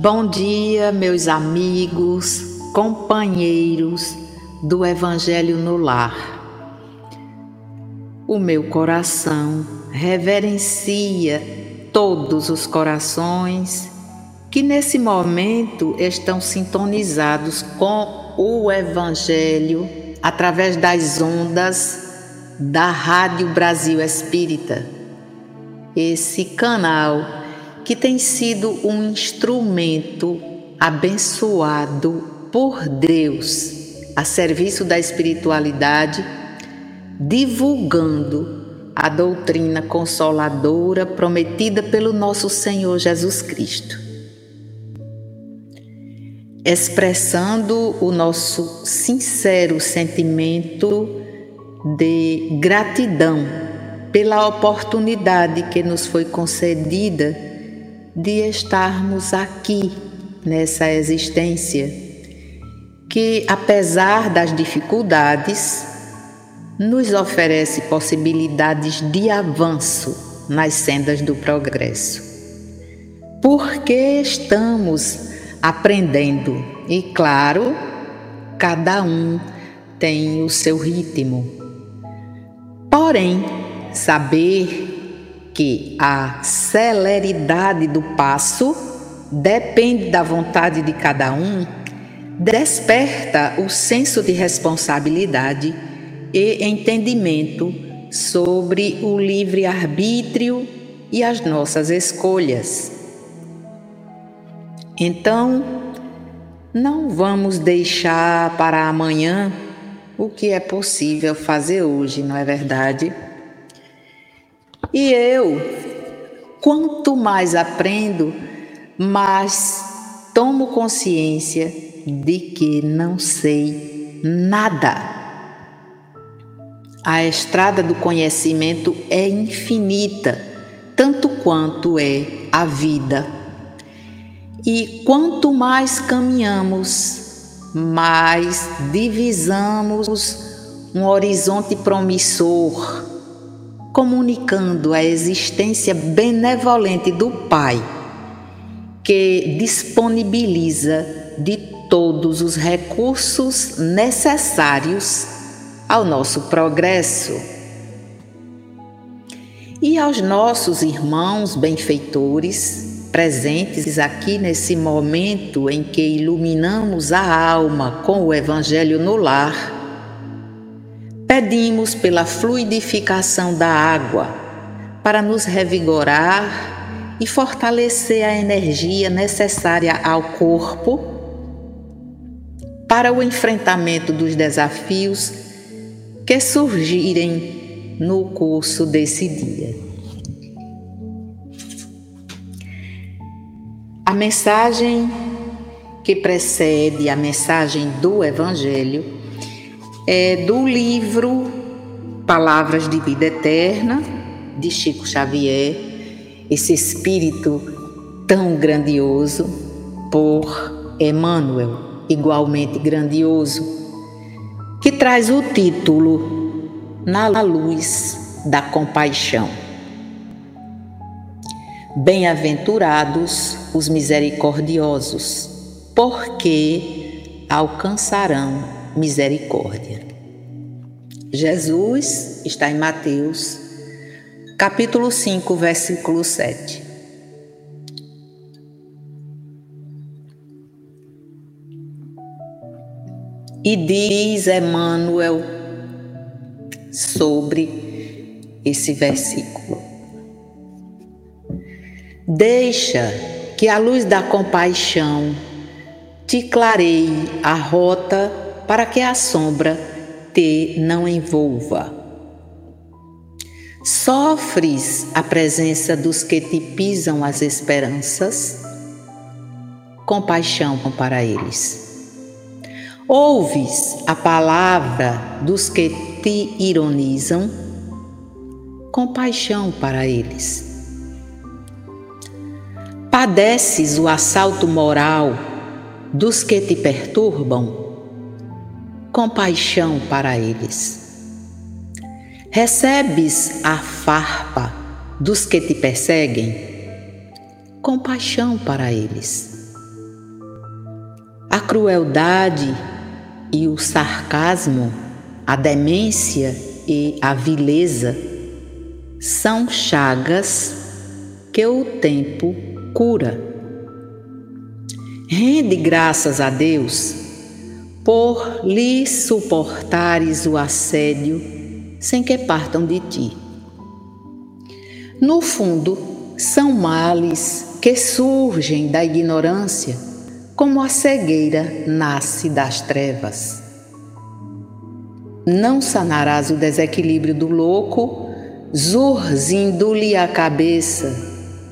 Bom dia, meus amigos, companheiros do Evangelho no Lar. O meu coração reverencia todos os corações que nesse momento estão sintonizados com o Evangelho através das ondas da Rádio Brasil Espírita. Esse canal que tem sido um instrumento abençoado por Deus a serviço da espiritualidade, divulgando a doutrina consoladora prometida pelo nosso Senhor Jesus Cristo. Expressando o nosso sincero sentimento de gratidão pela oportunidade que nos foi concedida de estarmos aqui nessa existência, que apesar das dificuldades, nos oferece possibilidades de avanço nas sendas do progresso. Porque estamos aprendendo e, claro, cada um tem o seu ritmo. Porém, saber que a celeridade do passo depende da vontade de cada um, desperta o senso de responsabilidade e entendimento sobre o livre-arbítrio e as nossas escolhas. Então, não vamos deixar para amanhã o que é possível fazer hoje, não é verdade? E eu, quanto mais aprendo, mais tomo consciência de que não sei nada. A estrada do conhecimento é infinita, tanto quanto é a vida. E quanto mais caminhamos, mais divisamos um horizonte promissor comunicando a existência benevolente do Pai, que disponibiliza de todos os recursos necessários ao nosso progresso. E aos nossos irmãos benfeitores, presentes aqui nesse momento em que iluminamos a alma com o Evangelho no lar, Pedimos pela fluidificação da água para nos revigorar e fortalecer a energia necessária ao corpo para o enfrentamento dos desafios que surgirem no curso desse dia. A mensagem que precede a mensagem do Evangelho é do livro Palavras de Vida Eterna, de Chico Xavier, esse espírito tão grandioso, por Emmanuel, igualmente grandioso, que traz o título Na Luz da Compaixão. Bem-aventurados os misericordiosos, porque alcançarão misericórdia. Jesus está em Mateus, capítulo 5, versículo 7. E diz Emmanuel sobre esse versículo. Deixa que a luz da compaixão te clareie a rota para que a sombra te não envolva. Sofres a presença dos que te pisam as esperanças? Compaixão para eles. Ouves a palavra dos que te ironizam? Compaixão para eles. Padeces o assalto moral dos que te perturbam? Compaixão para eles. Recebes a farpa dos que te perseguem? Compaixão para eles. A crueldade e o sarcasmo, a demência e a vileza são chagas que o tempo cura. Rende graças a Deus por lhe suportares o assédio sem que partam de ti. No fundo, são males que surgem da ignorância, como a cegueira nasce das trevas. Não sanarás o desequilíbrio do louco, zurzindo-lhe a cabeça,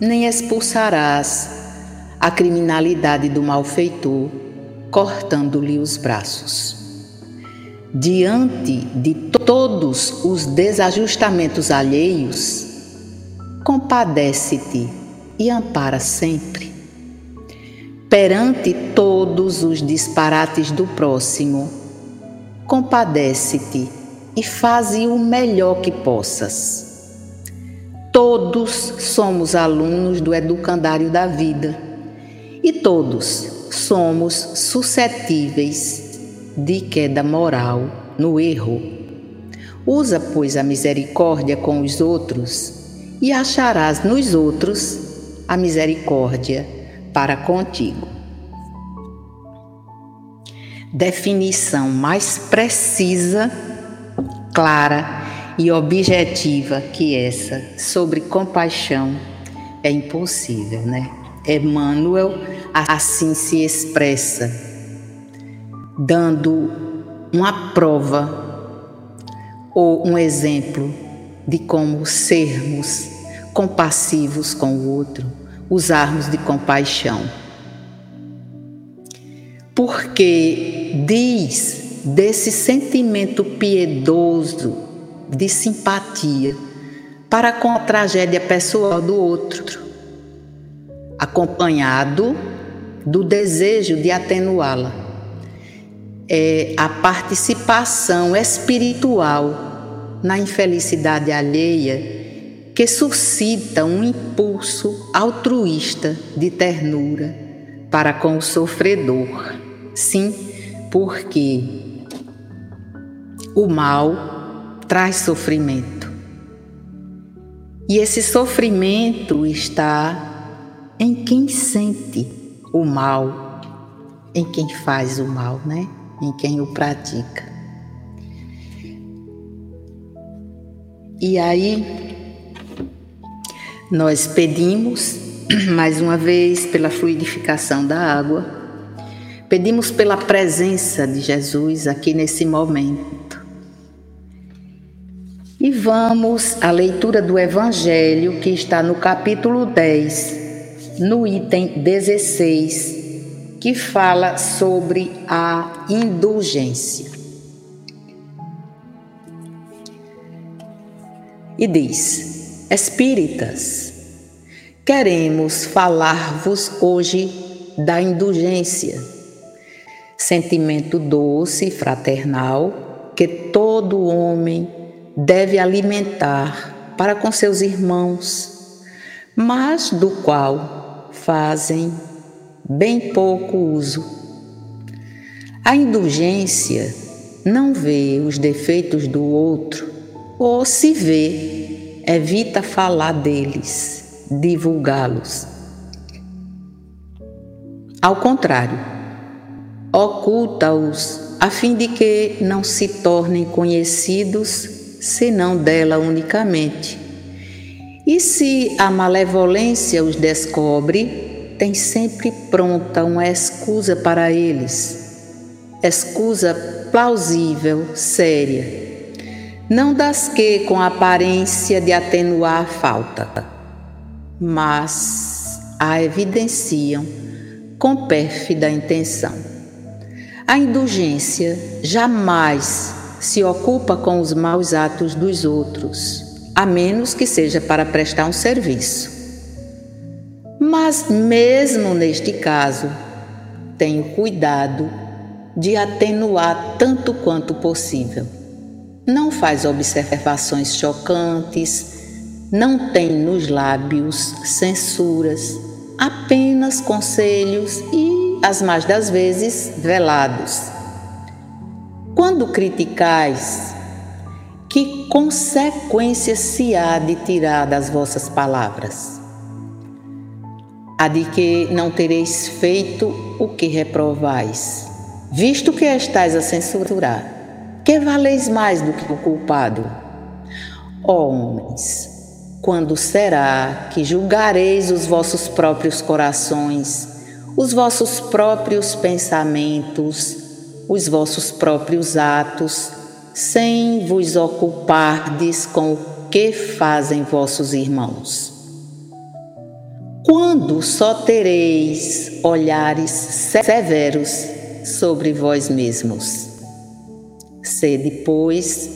nem expulsarás a criminalidade do malfeitor, cortando-lhe os braços. Diante de todos os desajustamentos alheios, compadece-te e ampara sempre. Perante todos os disparates do próximo, compadece-te e faze o melhor que possas. Todos somos alunos do educandário da vida e todos somos suscetíveis de queda moral no erro. Usa, pois, a misericórdia com os outros e acharás nos outros a misericórdia para contigo definição mais precisa, clara e objetiva que essa sobre compaixão é impossível, né? Emmanuel assim se expressa, dando uma prova ou um exemplo de como sermos compassivos com o outro, usarmos de compaixão. Porque diz desse sentimento piedoso de simpatia para com a tragédia pessoal do outro, acompanhado do desejo de atenuá-la. É a participação espiritual na infelicidade alheia que suscita um impulso altruísta de ternura para com o sofredor. Sim, porque o mal traz sofrimento. E esse sofrimento está em quem sente o mal, em quem faz o mal, né? Em quem o pratica. E aí nós pedimos mais uma vez pela fluidificação da água Pedimos pela presença de Jesus aqui nesse momento. E vamos à leitura do Evangelho que está no capítulo 10, no item 16, que fala sobre a indulgência. E diz: Espíritas, queremos falar-vos hoje da indulgência sentimento doce e fraternal que todo homem deve alimentar para com seus irmãos, mas do qual fazem bem pouco uso. A indulgência não vê os defeitos do outro, ou se vê, evita falar deles, divulgá-los. Ao contrário, oculta-os, a fim de que não se tornem conhecidos senão dela unicamente. E se a malevolência os descobre, tem sempre pronta uma escusa para eles, escusa plausível, séria, não das que com aparência de atenuar a falta, mas a evidenciam com pérfida intenção. A indulgência jamais se ocupa com os maus atos dos outros, a menos que seja para prestar um serviço. Mas, mesmo neste caso, tenho cuidado de atenuar tanto quanto possível. Não faz observações chocantes, não tem nos lábios censuras, apenas conselhos e as mais das vezes velados. Quando criticais, que consequências se há de tirar das vossas palavras? A de que não tereis feito o que reprovais, visto que estáis a censurar, que valeis mais do que o culpado? Ó homens, quando será que julgareis os vossos próprios corações, os vossos próprios pensamentos, os vossos próprios atos, sem vos ocupardes com o que fazem vossos irmãos? Quando só tereis olhares severos sobre vós mesmos? Sede, pois,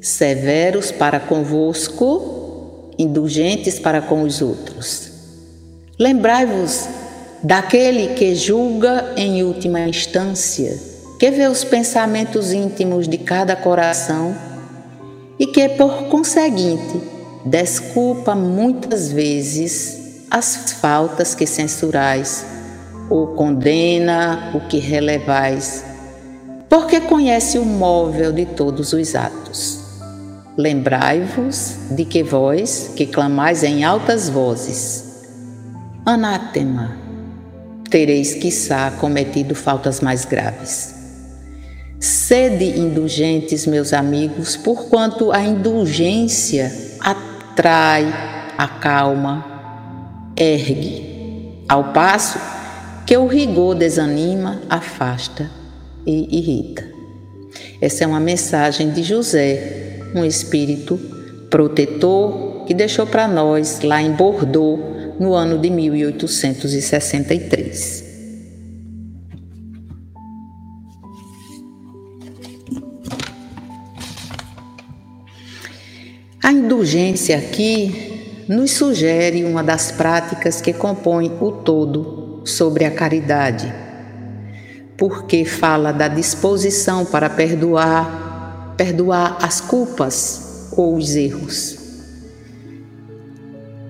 severos para convosco indulgentes para com os outros. Lembrai-vos daquele que julga em última instância, que vê os pensamentos íntimos de cada coração e que, por conseguinte, desculpa muitas vezes as faltas que censurais ou condena o que relevais, porque conhece o móvel de todos os atos. Lembrai-vos de que vós, que clamais em altas vozes, anátema, tereis, quiçá, cometido faltas mais graves. Sede indulgentes, meus amigos, porquanto a indulgência atrai, acalma, ergue, ao passo que o rigor desanima, afasta e irrita. Essa é uma mensagem de José um espírito protetor que deixou para nós lá em Bordeaux no ano de 1863. A indulgência aqui nos sugere uma das práticas que compõem o todo sobre a caridade, porque fala da disposição para perdoar perdoar as culpas ou os erros.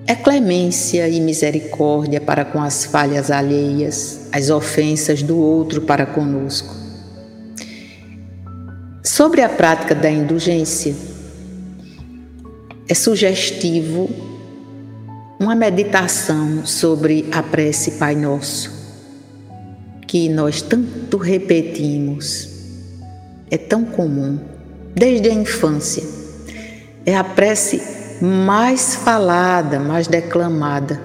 É clemência e misericórdia para com as falhas alheias, as ofensas do outro para conosco. Sobre a prática da indulgência, é sugestivo uma meditação sobre a prece Pai Nosso, que nós tanto repetimos, é tão comum desde a infância. É a prece mais falada, mais declamada.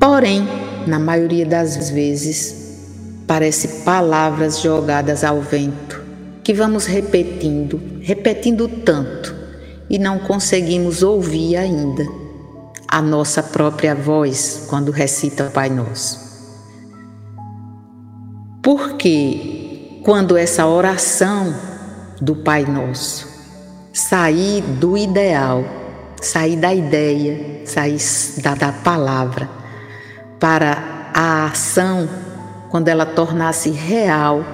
Porém, na maioria das vezes, parece palavras jogadas ao vento, que vamos repetindo, repetindo tanto e não conseguimos ouvir ainda a nossa própria voz quando recita o Pai Nosso. Porque quando essa oração do Pai Nosso. Sair do ideal, sair da ideia, sair da, da palavra para a ação, quando ela tornasse real,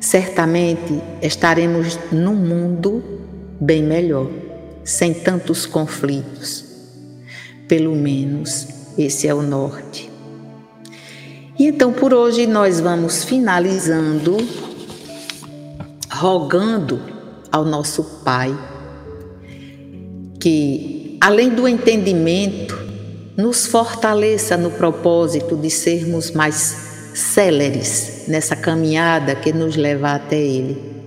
certamente estaremos num mundo bem melhor, sem tantos conflitos. Pelo menos esse é o norte. E então por hoje nós vamos finalizando rogando ao nosso Pai que, além do entendimento, nos fortaleça no propósito de sermos mais céleres nessa caminhada que nos leva até Ele.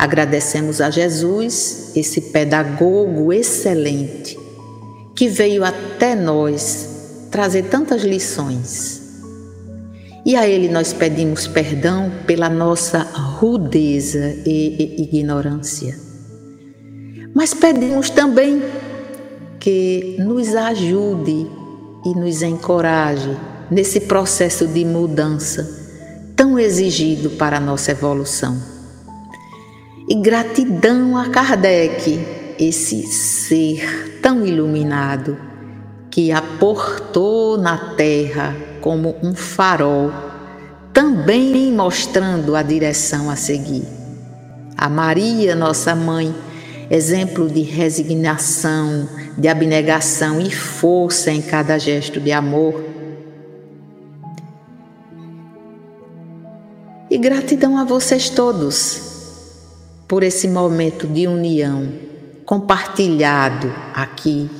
Agradecemos a Jesus, esse pedagogo excelente, que veio até nós trazer tantas lições e a Ele nós pedimos perdão pela nossa rudeza e ignorância. Mas pedimos também que nos ajude e nos encoraje nesse processo de mudança tão exigido para a nossa evolução. E gratidão a Kardec, esse ser tão iluminado que aportou na terra como um farol, também mostrando a direção a seguir. A Maria, nossa mãe, exemplo de resignação, de abnegação e força em cada gesto de amor. gratidão a vocês todos por esse momento de união compartilhado aqui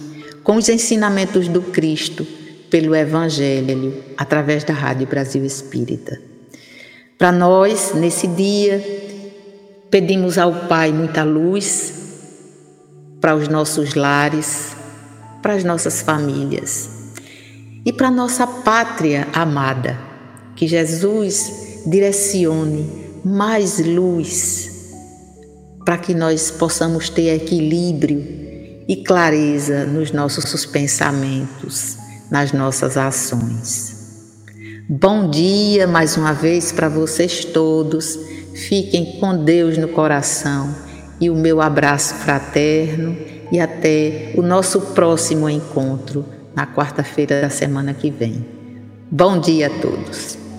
com os ensinamentos do Cristo pelo Evangelho através da Rádio Brasil Espírita. Para nós, nesse dia, pedimos ao Pai muita luz para os nossos lares, para as nossas famílias e para nossa pátria amada. Que Jesus direcione mais luz para que nós possamos ter equilíbrio e clareza nos nossos pensamentos, nas nossas ações. Bom dia mais uma vez para vocês todos. Fiquem com Deus no coração e o meu abraço fraterno e até o nosso próximo encontro na quarta-feira da semana que vem. Bom dia a todos.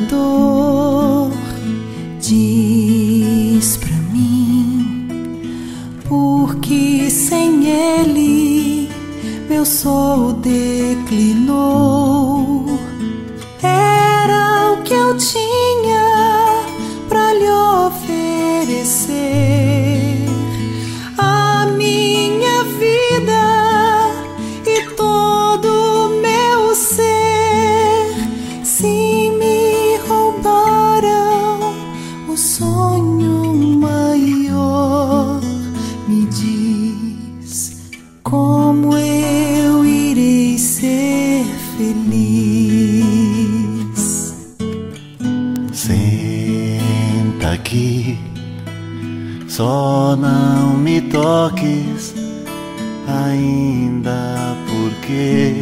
Salvador. Diz pra mim, porque sem ele meu sol declinou. Aqui. Só não me toques ainda porque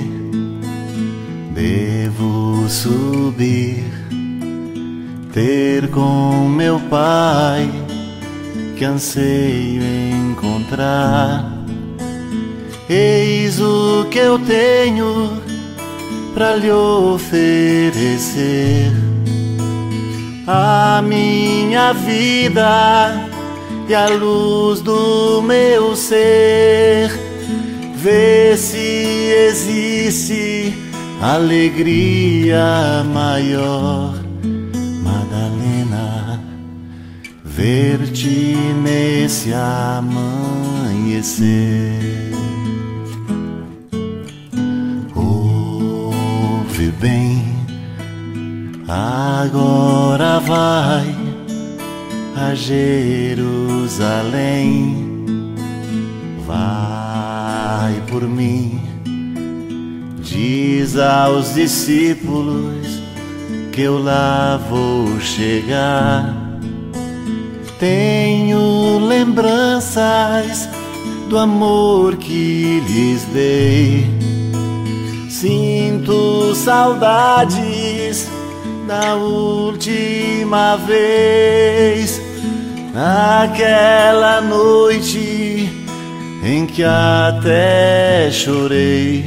devo subir, ter com meu pai que anseio encontrar. Eis o que eu tenho para lhe oferecer a minha vida e a luz do meu ser. Vê se existe alegria maior, Madalena, ver-te nesse amanhecer. Bem Agora vai a Jerusalém, vai por mim, diz aos discípulos que eu lá vou chegar. Tenho lembranças do amor que lhes dei, sinto saudades da última vez, naquela noite em que até chorei,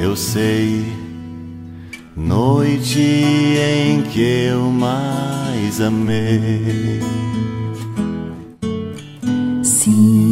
eu sei, noite em que eu mais amei. Sim,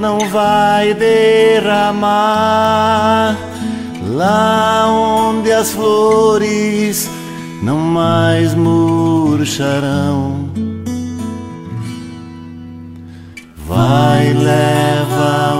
não vai derramar lá onde as flores não mais murcharão. Vai levar